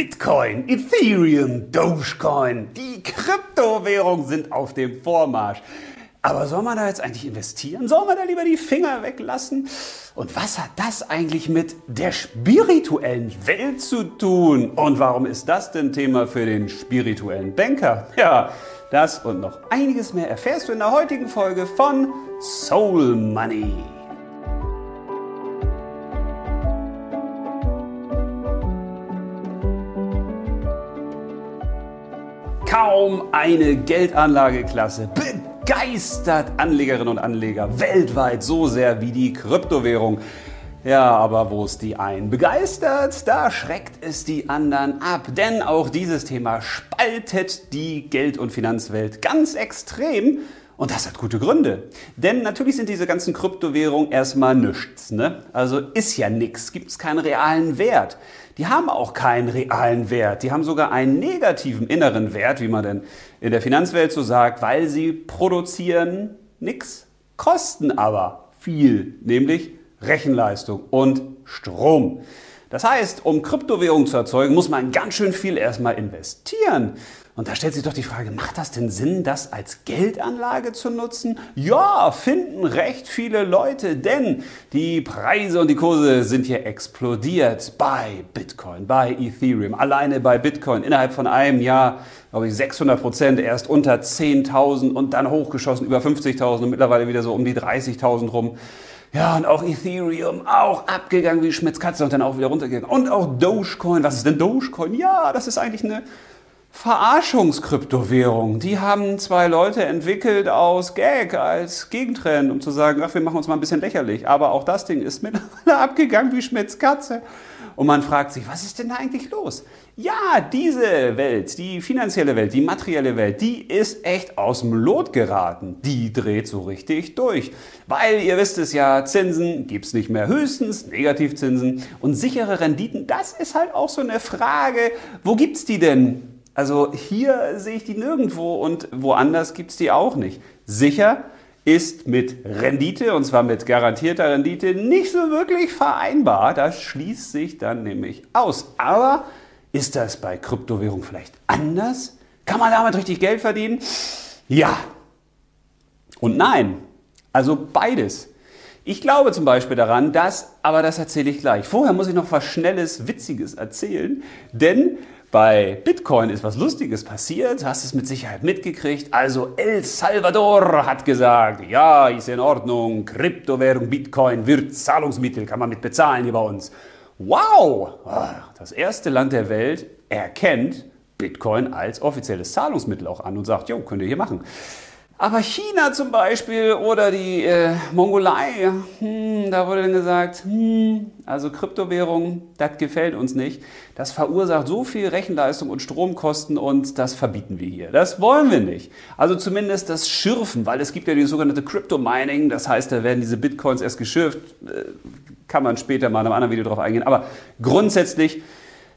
Bitcoin, Ethereum, Dogecoin, die Kryptowährungen sind auf dem Vormarsch. Aber soll man da jetzt eigentlich investieren? Soll man da lieber die Finger weglassen? Und was hat das eigentlich mit der spirituellen Welt zu tun? Und warum ist das denn Thema für den spirituellen Banker? Ja, das und noch einiges mehr erfährst du in der heutigen Folge von Soul Money. Kaum eine Geldanlageklasse begeistert Anlegerinnen und Anleger weltweit so sehr wie die Kryptowährung. Ja, aber wo es die einen begeistert, da schreckt es die anderen ab. Denn auch dieses Thema spaltet die Geld- und Finanzwelt ganz extrem. Und das hat gute Gründe. Denn natürlich sind diese ganzen Kryptowährungen erstmal nichts. Ne? Also ist ja nichts, gibt es keinen realen Wert. Die haben auch keinen realen Wert. Die haben sogar einen negativen inneren Wert, wie man denn in der Finanzwelt so sagt, weil sie produzieren nichts, kosten aber viel, nämlich Rechenleistung und Strom. Das heißt, um Kryptowährungen zu erzeugen, muss man ganz schön viel erstmal investieren. Und da stellt sich doch die Frage, macht das denn Sinn, das als Geldanlage zu nutzen? Ja, finden recht viele Leute, denn die Preise und die Kurse sind hier explodiert bei Bitcoin, bei Ethereum, alleine bei Bitcoin innerhalb von einem Jahr, glaube ich, 600 Prozent, erst unter 10.000 und dann hochgeschossen über 50.000 und mittlerweile wieder so um die 30.000 rum. Ja, und auch Ethereum, auch abgegangen wie Schmitz Katze und dann auch wieder runtergegangen. Und auch Dogecoin. Was ist denn Dogecoin? Ja, das ist eigentlich eine Verarschungskryptowährung. Die haben zwei Leute entwickelt aus Gag als Gegentrend, um zu sagen, ach, wir machen uns mal ein bisschen lächerlich. Aber auch das Ding ist mittlerweile abgegangen wie Schmitz Katze. Und man fragt sich, was ist denn da eigentlich los? Ja, diese Welt, die finanzielle Welt, die materielle Welt, die ist echt aus dem Lot geraten. Die dreht so richtig durch. Weil ihr wisst es ja, Zinsen gibt es nicht mehr, höchstens Negativzinsen. Und sichere Renditen, das ist halt auch so eine Frage, wo gibt es die denn? Also hier sehe ich die nirgendwo und woanders gibt es die auch nicht. Sicher ist mit Rendite, und zwar mit garantierter Rendite, nicht so wirklich vereinbar. Das schließt sich dann nämlich aus. Aber ist das bei Kryptowährung vielleicht anders? Kann man damit richtig Geld verdienen? Ja. Und nein. Also beides. Ich glaube zum Beispiel daran, dass, aber das erzähle ich gleich. Vorher muss ich noch was Schnelles, Witziges erzählen, denn bei Bitcoin ist was Lustiges passiert, hast es mit Sicherheit mitgekriegt. Also El Salvador hat gesagt, ja, ist in Ordnung, Kryptowährung Bitcoin wird Zahlungsmittel, kann man mit bezahlen hier bei uns. Wow, das erste Land der Welt erkennt Bitcoin als offizielles Zahlungsmittel auch an und sagt, jo, könnt ihr hier machen. Aber China zum Beispiel oder die äh, Mongolei, hm, da wurde dann gesagt, hm, also Kryptowährung, das gefällt uns nicht. Das verursacht so viel Rechenleistung und Stromkosten und das verbieten wir hier. Das wollen wir nicht. Also zumindest das Schürfen, weil es gibt ja die sogenannte Crypto Mining, das heißt, da werden diese Bitcoins erst geschürft. Äh, kann man später mal in einem anderen Video drauf eingehen. Aber grundsätzlich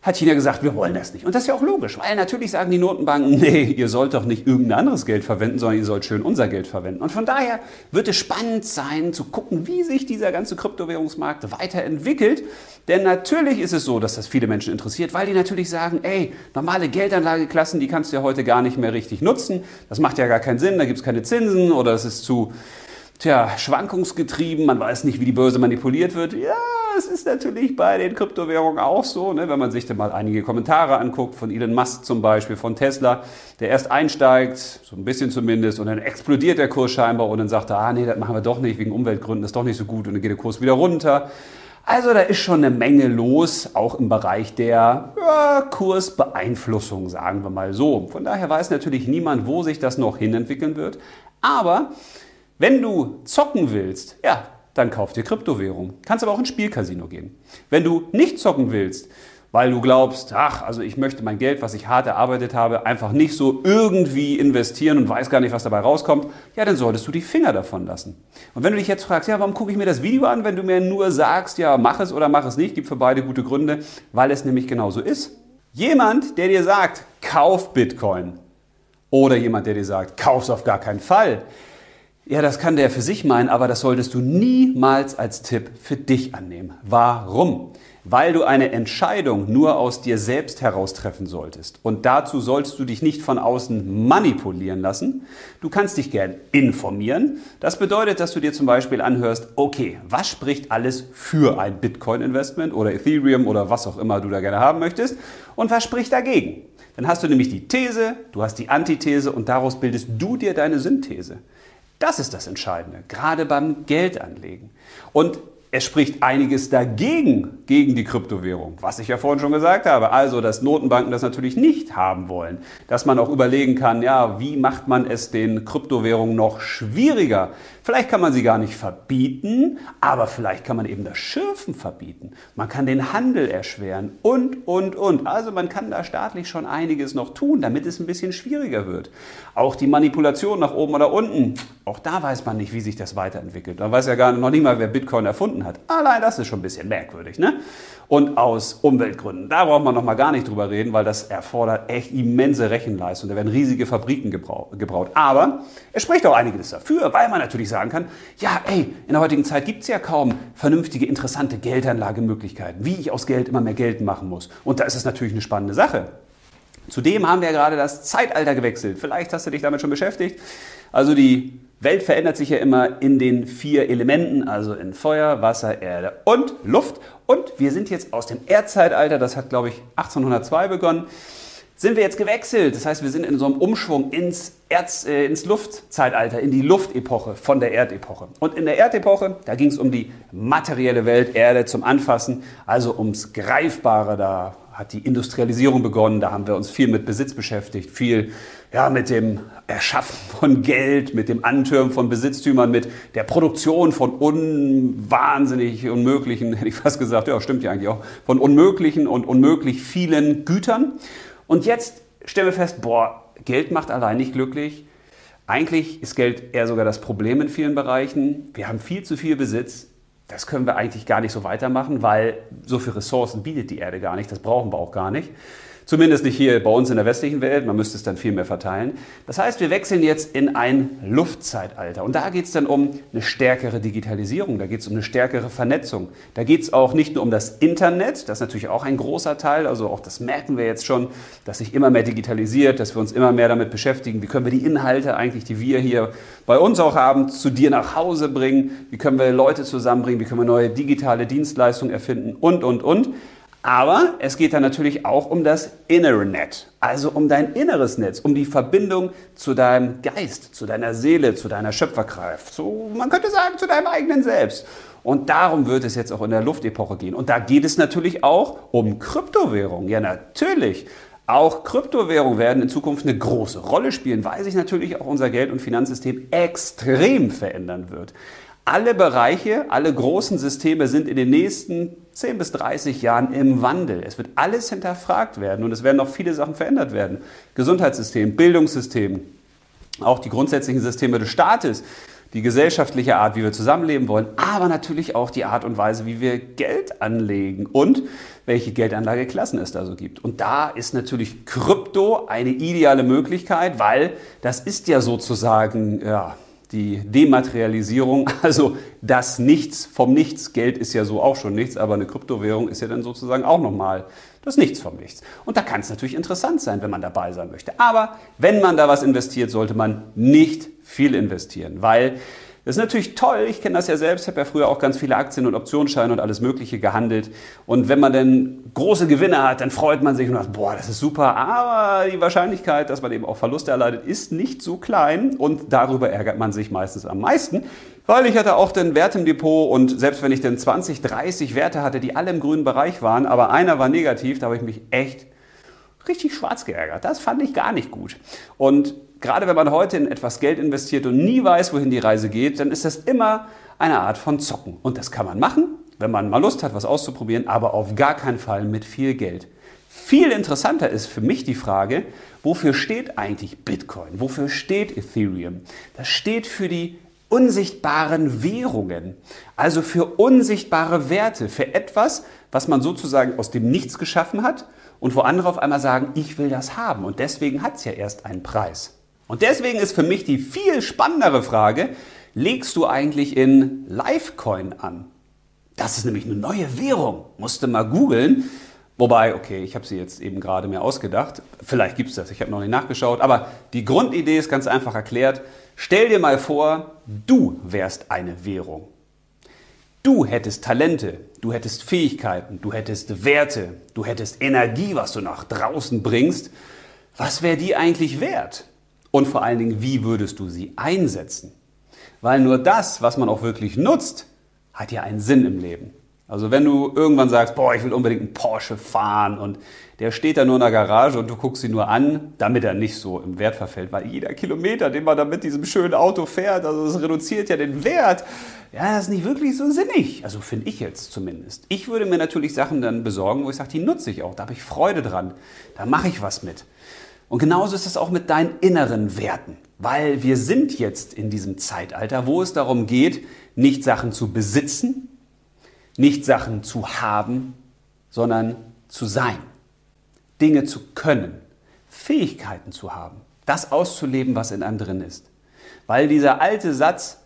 hat China gesagt, wir wollen das nicht. Und das ist ja auch logisch, weil natürlich sagen die Notenbanken, nee, ihr sollt doch nicht irgendein anderes Geld verwenden, sondern ihr sollt schön unser Geld verwenden. Und von daher wird es spannend sein, zu gucken, wie sich dieser ganze Kryptowährungsmarkt weiterentwickelt. Denn natürlich ist es so, dass das viele Menschen interessiert, weil die natürlich sagen, ey, normale Geldanlageklassen, die kannst du ja heute gar nicht mehr richtig nutzen. Das macht ja gar keinen Sinn, da gibt es keine Zinsen oder es ist zu tja, schwankungsgetrieben, man weiß nicht, wie die Börse manipuliert wird. Ja, es ist natürlich bei den Kryptowährungen auch so, ne? wenn man sich dann mal einige Kommentare anguckt, von Elon Musk zum Beispiel, von Tesla, der erst einsteigt, so ein bisschen zumindest, und dann explodiert der Kurs scheinbar und dann sagt er, ah nee, das machen wir doch nicht, wegen Umweltgründen, ist doch nicht so gut und dann geht der Kurs wieder runter. Also da ist schon eine Menge los, auch im Bereich der ja, Kursbeeinflussung, sagen wir mal so. Von daher weiß natürlich niemand, wo sich das noch hinentwickeln wird. Aber wenn du zocken willst, ja, dann kauf dir Kryptowährung. Kannst aber auch ins Spielcasino gehen. Wenn du nicht zocken willst, weil du glaubst, ach, also ich möchte mein Geld, was ich hart erarbeitet habe, einfach nicht so irgendwie investieren und weiß gar nicht, was dabei rauskommt, ja, dann solltest du die Finger davon lassen. Und wenn du dich jetzt fragst, ja, warum gucke ich mir das Video an, wenn du mir nur sagst, ja, mach es oder mach es nicht, gibt für beide gute Gründe, weil es nämlich genauso ist. Jemand, der dir sagt, kauf Bitcoin oder jemand, der dir sagt, kauf es auf gar keinen Fall, ja, das kann der für sich meinen, aber das solltest du niemals als Tipp für dich annehmen. Warum? weil du eine Entscheidung nur aus dir selbst heraus treffen solltest. Und dazu sollst du dich nicht von außen manipulieren lassen. Du kannst dich gern informieren. Das bedeutet, dass du dir zum Beispiel anhörst, okay, was spricht alles für ein Bitcoin-Investment oder Ethereum oder was auch immer du da gerne haben möchtest und was spricht dagegen. Dann hast du nämlich die These, du hast die Antithese und daraus bildest du dir deine Synthese. Das ist das Entscheidende, gerade beim Geldanlegen. Und es spricht einiges dagegen, gegen die Kryptowährung, was ich ja vorhin schon gesagt habe. Also, dass Notenbanken das natürlich nicht haben wollen. Dass man auch überlegen kann, ja, wie macht man es den Kryptowährungen noch schwieriger? Vielleicht kann man sie gar nicht verbieten, aber vielleicht kann man eben das Schürfen verbieten. Man kann den Handel erschweren und, und, und. Also man kann da staatlich schon einiges noch tun, damit es ein bisschen schwieriger wird. Auch die Manipulation nach oben oder unten, auch da weiß man nicht, wie sich das weiterentwickelt. Man weiß ja gar noch nicht mal, wer Bitcoin erfunden hat. Allein das ist schon ein bisschen merkwürdig. Ne? Und aus Umweltgründen, da braucht man noch mal gar nicht drüber reden, weil das erfordert echt immense Rechenleistung. Da werden riesige Fabriken gebraut. Aber es spricht auch einiges dafür, weil man natürlich sagen kann, ja, ey, in der heutigen Zeit gibt es ja kaum vernünftige, interessante Geldanlagemöglichkeiten, wie ich aus Geld immer mehr Geld machen muss. Und da ist es natürlich eine spannende Sache. Zudem haben wir ja gerade das Zeitalter gewechselt. Vielleicht hast du dich damit schon beschäftigt. Also die Welt verändert sich ja immer in den vier Elementen, also in Feuer, Wasser, Erde und Luft. Und wir sind jetzt aus dem Erdzeitalter, das hat glaube ich 1802 begonnen, sind wir jetzt gewechselt. Das heißt, wir sind in so einem Umschwung ins, Erz, äh, ins Luftzeitalter, in die Luftepoche von der Erdepoche. Und in der Erdepoche, da ging es um die materielle Welt, Erde zum Anfassen, also ums Greifbare. Da hat die Industrialisierung begonnen, da haben wir uns viel mit Besitz beschäftigt, viel ja, mit dem Erschaffen von Geld, mit dem Antürmen von Besitztümern, mit der Produktion von unwahnsinnig unmöglichen, hätte ich fast gesagt, ja, stimmt ja eigentlich auch, von unmöglichen und unmöglich vielen Gütern. Und jetzt stellen wir fest, boah, Geld macht allein nicht glücklich. Eigentlich ist Geld eher sogar das Problem in vielen Bereichen. Wir haben viel zu viel Besitz. Das können wir eigentlich gar nicht so weitermachen, weil so viele Ressourcen bietet die Erde gar nicht. Das brauchen wir auch gar nicht. Zumindest nicht hier bei uns in der westlichen Welt, man müsste es dann viel mehr verteilen. Das heißt, wir wechseln jetzt in ein Luftzeitalter. Und da geht es dann um eine stärkere Digitalisierung, da geht es um eine stärkere Vernetzung. Da geht es auch nicht nur um das Internet, das ist natürlich auch ein großer Teil, also auch das merken wir jetzt schon, dass sich immer mehr digitalisiert, dass wir uns immer mehr damit beschäftigen, wie können wir die Inhalte eigentlich, die wir hier bei uns auch haben, zu dir nach Hause bringen, wie können wir Leute zusammenbringen, wie können wir neue digitale Dienstleistungen erfinden und, und, und. Aber es geht dann natürlich auch um das innere Net, also um dein inneres Netz, um die Verbindung zu deinem Geist, zu deiner Seele, zu deiner Schöpferkraft, zu, man könnte sagen, zu deinem eigenen Selbst. Und darum wird es jetzt auch in der Luftepoche gehen. Und da geht es natürlich auch um Kryptowährungen. Ja, natürlich. Auch Kryptowährungen werden in Zukunft eine große Rolle spielen, weil sich natürlich auch unser Geld- und Finanzsystem extrem verändern wird. Alle Bereiche, alle großen Systeme sind in den nächsten 10 bis 30 Jahren im Wandel. Es wird alles hinterfragt werden und es werden noch viele Sachen verändert werden. Gesundheitssystem, Bildungssystem, auch die grundsätzlichen Systeme des Staates, die gesellschaftliche Art, wie wir zusammenleben wollen, aber natürlich auch die Art und Weise, wie wir Geld anlegen und welche Geldanlageklassen es da so gibt. Und da ist natürlich Krypto eine ideale Möglichkeit, weil das ist ja sozusagen, ja, die Dematerialisierung, also das Nichts vom Nichts. Geld ist ja so auch schon nichts, aber eine Kryptowährung ist ja dann sozusagen auch nochmal das Nichts vom Nichts. Und da kann es natürlich interessant sein, wenn man dabei sein möchte. Aber wenn man da was investiert, sollte man nicht viel investieren, weil das ist natürlich toll, ich kenne das ja selbst, habe ja früher auch ganz viele Aktien und Optionsscheine und alles Mögliche gehandelt. Und wenn man dann große Gewinne hat, dann freut man sich und sagt, boah, das ist super. Aber die Wahrscheinlichkeit, dass man eben auch Verluste erleidet, ist nicht so klein. Und darüber ärgert man sich meistens am meisten. Weil ich hatte auch den Wert im Depot und selbst wenn ich dann 20, 30 Werte hatte, die alle im grünen Bereich waren, aber einer war negativ, da habe ich mich echt richtig schwarz geärgert. Das fand ich gar nicht gut. Und gerade wenn man heute in etwas Geld investiert und nie weiß, wohin die Reise geht, dann ist das immer eine Art von Zocken. Und das kann man machen, wenn man mal Lust hat, was auszuprobieren, aber auf gar keinen Fall mit viel Geld. Viel interessanter ist für mich die Frage, wofür steht eigentlich Bitcoin? Wofür steht Ethereum? Das steht für die unsichtbaren Währungen, also für unsichtbare Werte, für etwas, was man sozusagen aus dem Nichts geschaffen hat und wo andere auf einmal sagen, ich will das haben. Und deswegen hat es ja erst einen Preis. Und deswegen ist für mich die viel spannendere Frage, legst du eigentlich in Livecoin an? Das ist nämlich eine neue Währung. Musste mal googeln. Wobei, okay, ich habe sie jetzt eben gerade mir ausgedacht. Vielleicht gibt es das, ich habe noch nicht nachgeschaut. Aber die Grundidee ist ganz einfach erklärt. Stell dir mal vor, du wärst eine Währung. Du hättest Talente, du hättest Fähigkeiten, du hättest Werte, du hättest Energie, was du nach draußen bringst. Was wäre die eigentlich wert? Und vor allen Dingen, wie würdest du sie einsetzen? Weil nur das, was man auch wirklich nutzt, hat ja einen Sinn im Leben. Also wenn du irgendwann sagst, boah, ich will unbedingt einen Porsche fahren und der steht da nur in der Garage und du guckst ihn nur an, damit er nicht so im Wert verfällt, weil jeder Kilometer, den man da mit diesem schönen Auto fährt, also das reduziert ja den Wert. Ja, das ist nicht wirklich so sinnig. Also finde ich jetzt zumindest. Ich würde mir natürlich Sachen dann besorgen, wo ich sage, die nutze ich auch, da habe ich Freude dran, da mache ich was mit. Und genauso ist es auch mit deinen inneren Werten, weil wir sind jetzt in diesem Zeitalter, wo es darum geht, nicht Sachen zu besitzen, nicht Sachen zu haben, sondern zu sein. Dinge zu können, Fähigkeiten zu haben, das auszuleben, was in einem drin ist. Weil dieser alte Satz,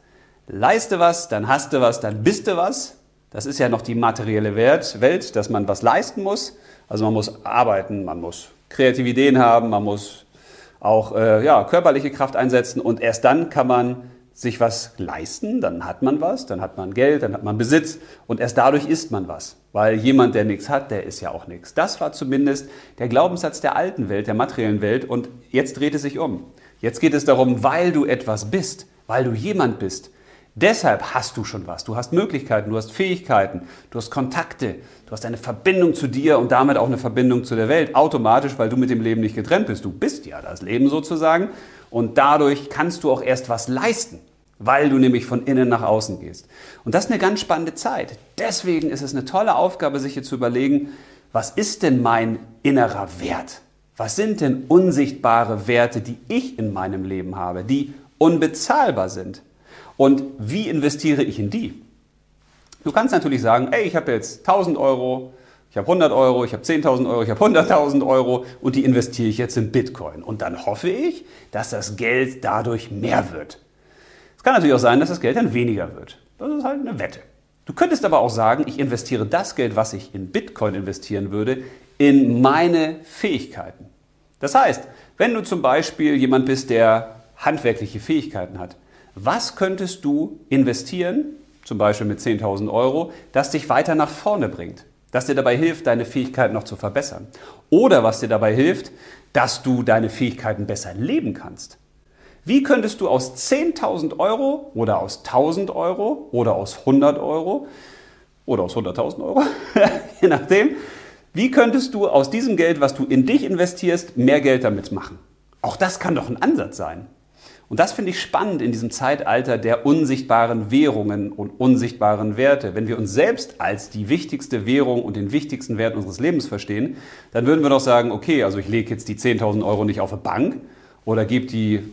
leiste was, dann hast du was, dann bist du was, das ist ja noch die materielle Welt, dass man was leisten muss. Also man muss arbeiten, man muss kreative Ideen haben, man muss auch äh, ja, körperliche Kraft einsetzen und erst dann kann man sich was leisten, dann hat man was, dann hat man Geld, dann hat man Besitz und erst dadurch ist man was. Weil jemand, der nichts hat, der ist ja auch nichts. Das war zumindest der Glaubenssatz der alten Welt, der materiellen Welt und jetzt dreht es sich um. Jetzt geht es darum, weil du etwas bist, weil du jemand bist. Deshalb hast du schon was. Du hast Möglichkeiten, du hast Fähigkeiten, du hast Kontakte, du hast eine Verbindung zu dir und damit auch eine Verbindung zu der Welt. Automatisch, weil du mit dem Leben nicht getrennt bist. Du bist ja das Leben sozusagen und dadurch kannst du auch erst was leisten, weil du nämlich von innen nach außen gehst. Und das ist eine ganz spannende Zeit. Deswegen ist es eine tolle Aufgabe, sich hier zu überlegen, was ist denn mein innerer Wert? Was sind denn unsichtbare Werte, die ich in meinem Leben habe, die unbezahlbar sind? Und wie investiere ich in die? Du kannst natürlich sagen, ey, ich habe jetzt 1000 Euro, ich habe 100 Euro, ich habe 10.000 Euro, ich habe 100.000 Euro und die investiere ich jetzt in Bitcoin. Und dann hoffe ich, dass das Geld dadurch mehr wird. Es kann natürlich auch sein, dass das Geld dann weniger wird. Das ist halt eine Wette. Du könntest aber auch sagen, ich investiere das Geld, was ich in Bitcoin investieren würde, in meine Fähigkeiten. Das heißt, wenn du zum Beispiel jemand bist, der handwerkliche Fähigkeiten hat, was könntest du investieren, zum Beispiel mit 10.000 Euro, das dich weiter nach vorne bringt? das dir dabei hilft, deine Fähigkeiten noch zu verbessern. Oder was dir dabei hilft, dass du deine Fähigkeiten besser leben kannst. Wie könntest du aus 10.000 Euro oder aus 1.000 Euro oder aus 100 Euro oder aus 100.000 Euro, je nachdem, wie könntest du aus diesem Geld, was du in dich investierst, mehr Geld damit machen? Auch das kann doch ein Ansatz sein. Und das finde ich spannend in diesem Zeitalter der unsichtbaren Währungen und unsichtbaren Werte. Wenn wir uns selbst als die wichtigste Währung und den wichtigsten Wert unseres Lebens verstehen, dann würden wir doch sagen, okay, also ich lege jetzt die 10.000 Euro nicht auf eine Bank oder gebe die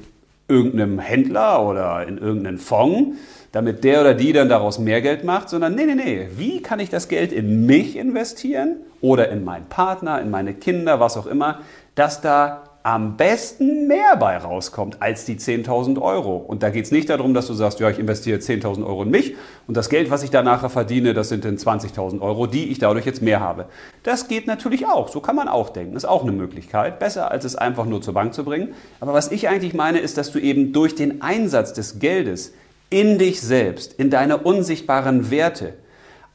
irgendeinem Händler oder in irgendeinen Fonds, damit der oder die dann daraus mehr Geld macht, sondern nee, nee, nee, wie kann ich das Geld in mich investieren oder in meinen Partner, in meine Kinder, was auch immer, dass da am besten mehr bei rauskommt als die 10.000 Euro. Und da geht es nicht darum, dass du sagst, ja, ich investiere 10.000 Euro in mich und das Geld, was ich da nachher verdiene, das sind dann 20.000 Euro, die ich dadurch jetzt mehr habe. Das geht natürlich auch, so kann man auch denken, ist auch eine Möglichkeit, besser als es einfach nur zur Bank zu bringen. Aber was ich eigentlich meine, ist, dass du eben durch den Einsatz des Geldes in dich selbst, in deine unsichtbaren Werte,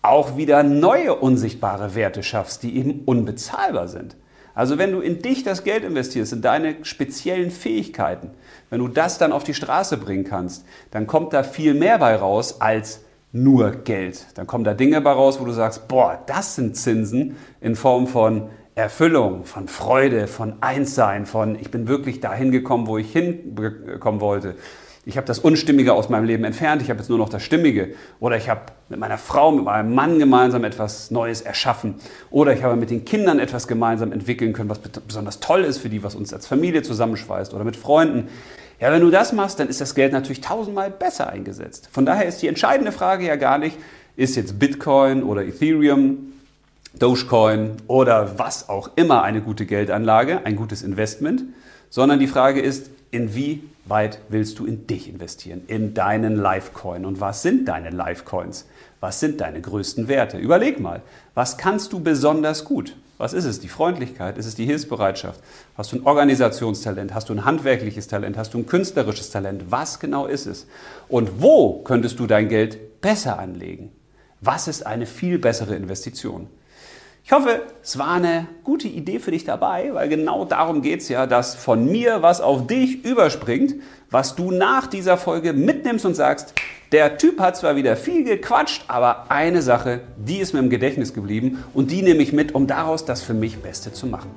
auch wieder neue unsichtbare Werte schaffst, die eben unbezahlbar sind. Also wenn du in dich das Geld investierst, in deine speziellen Fähigkeiten, wenn du das dann auf die Straße bringen kannst, dann kommt da viel mehr bei raus als nur Geld. Dann kommen da Dinge bei raus, wo du sagst, boah, das sind Zinsen in Form von Erfüllung, von Freude, von Einssein, von ich bin wirklich dahin gekommen, wo ich hinkommen wollte ich habe das Unstimmige aus meinem Leben entfernt, ich habe jetzt nur noch das Stimmige. Oder ich habe mit meiner Frau, mit meinem Mann gemeinsam etwas Neues erschaffen. Oder ich habe mit den Kindern etwas gemeinsam entwickeln können, was besonders toll ist für die, was uns als Familie zusammenschweißt. Oder mit Freunden. Ja, wenn du das machst, dann ist das Geld natürlich tausendmal besser eingesetzt. Von daher ist die entscheidende Frage ja gar nicht, ist jetzt Bitcoin oder Ethereum, Dogecoin oder was auch immer eine gute Geldanlage, ein gutes Investment, sondern die Frage ist, inwieweit willst du in dich investieren, in deinen Livecoin? Und was sind deine Livecoins? Was sind deine größten Werte? Überleg mal, was kannst du besonders gut? Was ist es? Die Freundlichkeit? Ist es die Hilfsbereitschaft? Hast du ein Organisationstalent? Hast du ein handwerkliches Talent? Hast du ein künstlerisches Talent? Was genau ist es? Und wo könntest du dein Geld besser anlegen? Was ist eine viel bessere Investition? Ich hoffe, es war eine gute Idee für dich dabei, weil genau darum geht es ja, dass von mir was auf dich überspringt, was du nach dieser Folge mitnimmst und sagst, der Typ hat zwar wieder viel gequatscht, aber eine Sache, die ist mir im Gedächtnis geblieben und die nehme ich mit, um daraus das für mich Beste zu machen.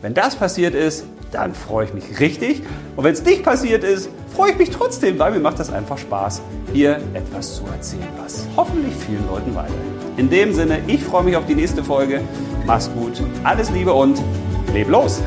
Wenn das passiert ist, dann freue ich mich richtig. Und wenn es nicht passiert ist, freue ich mich trotzdem, weil mir macht das einfach Spaß, hier etwas zu erzählen, was hoffentlich vielen Leuten weiterhilft. In dem Sinne, ich freue mich auf die nächste Folge. Mach's gut, alles Liebe und leb los!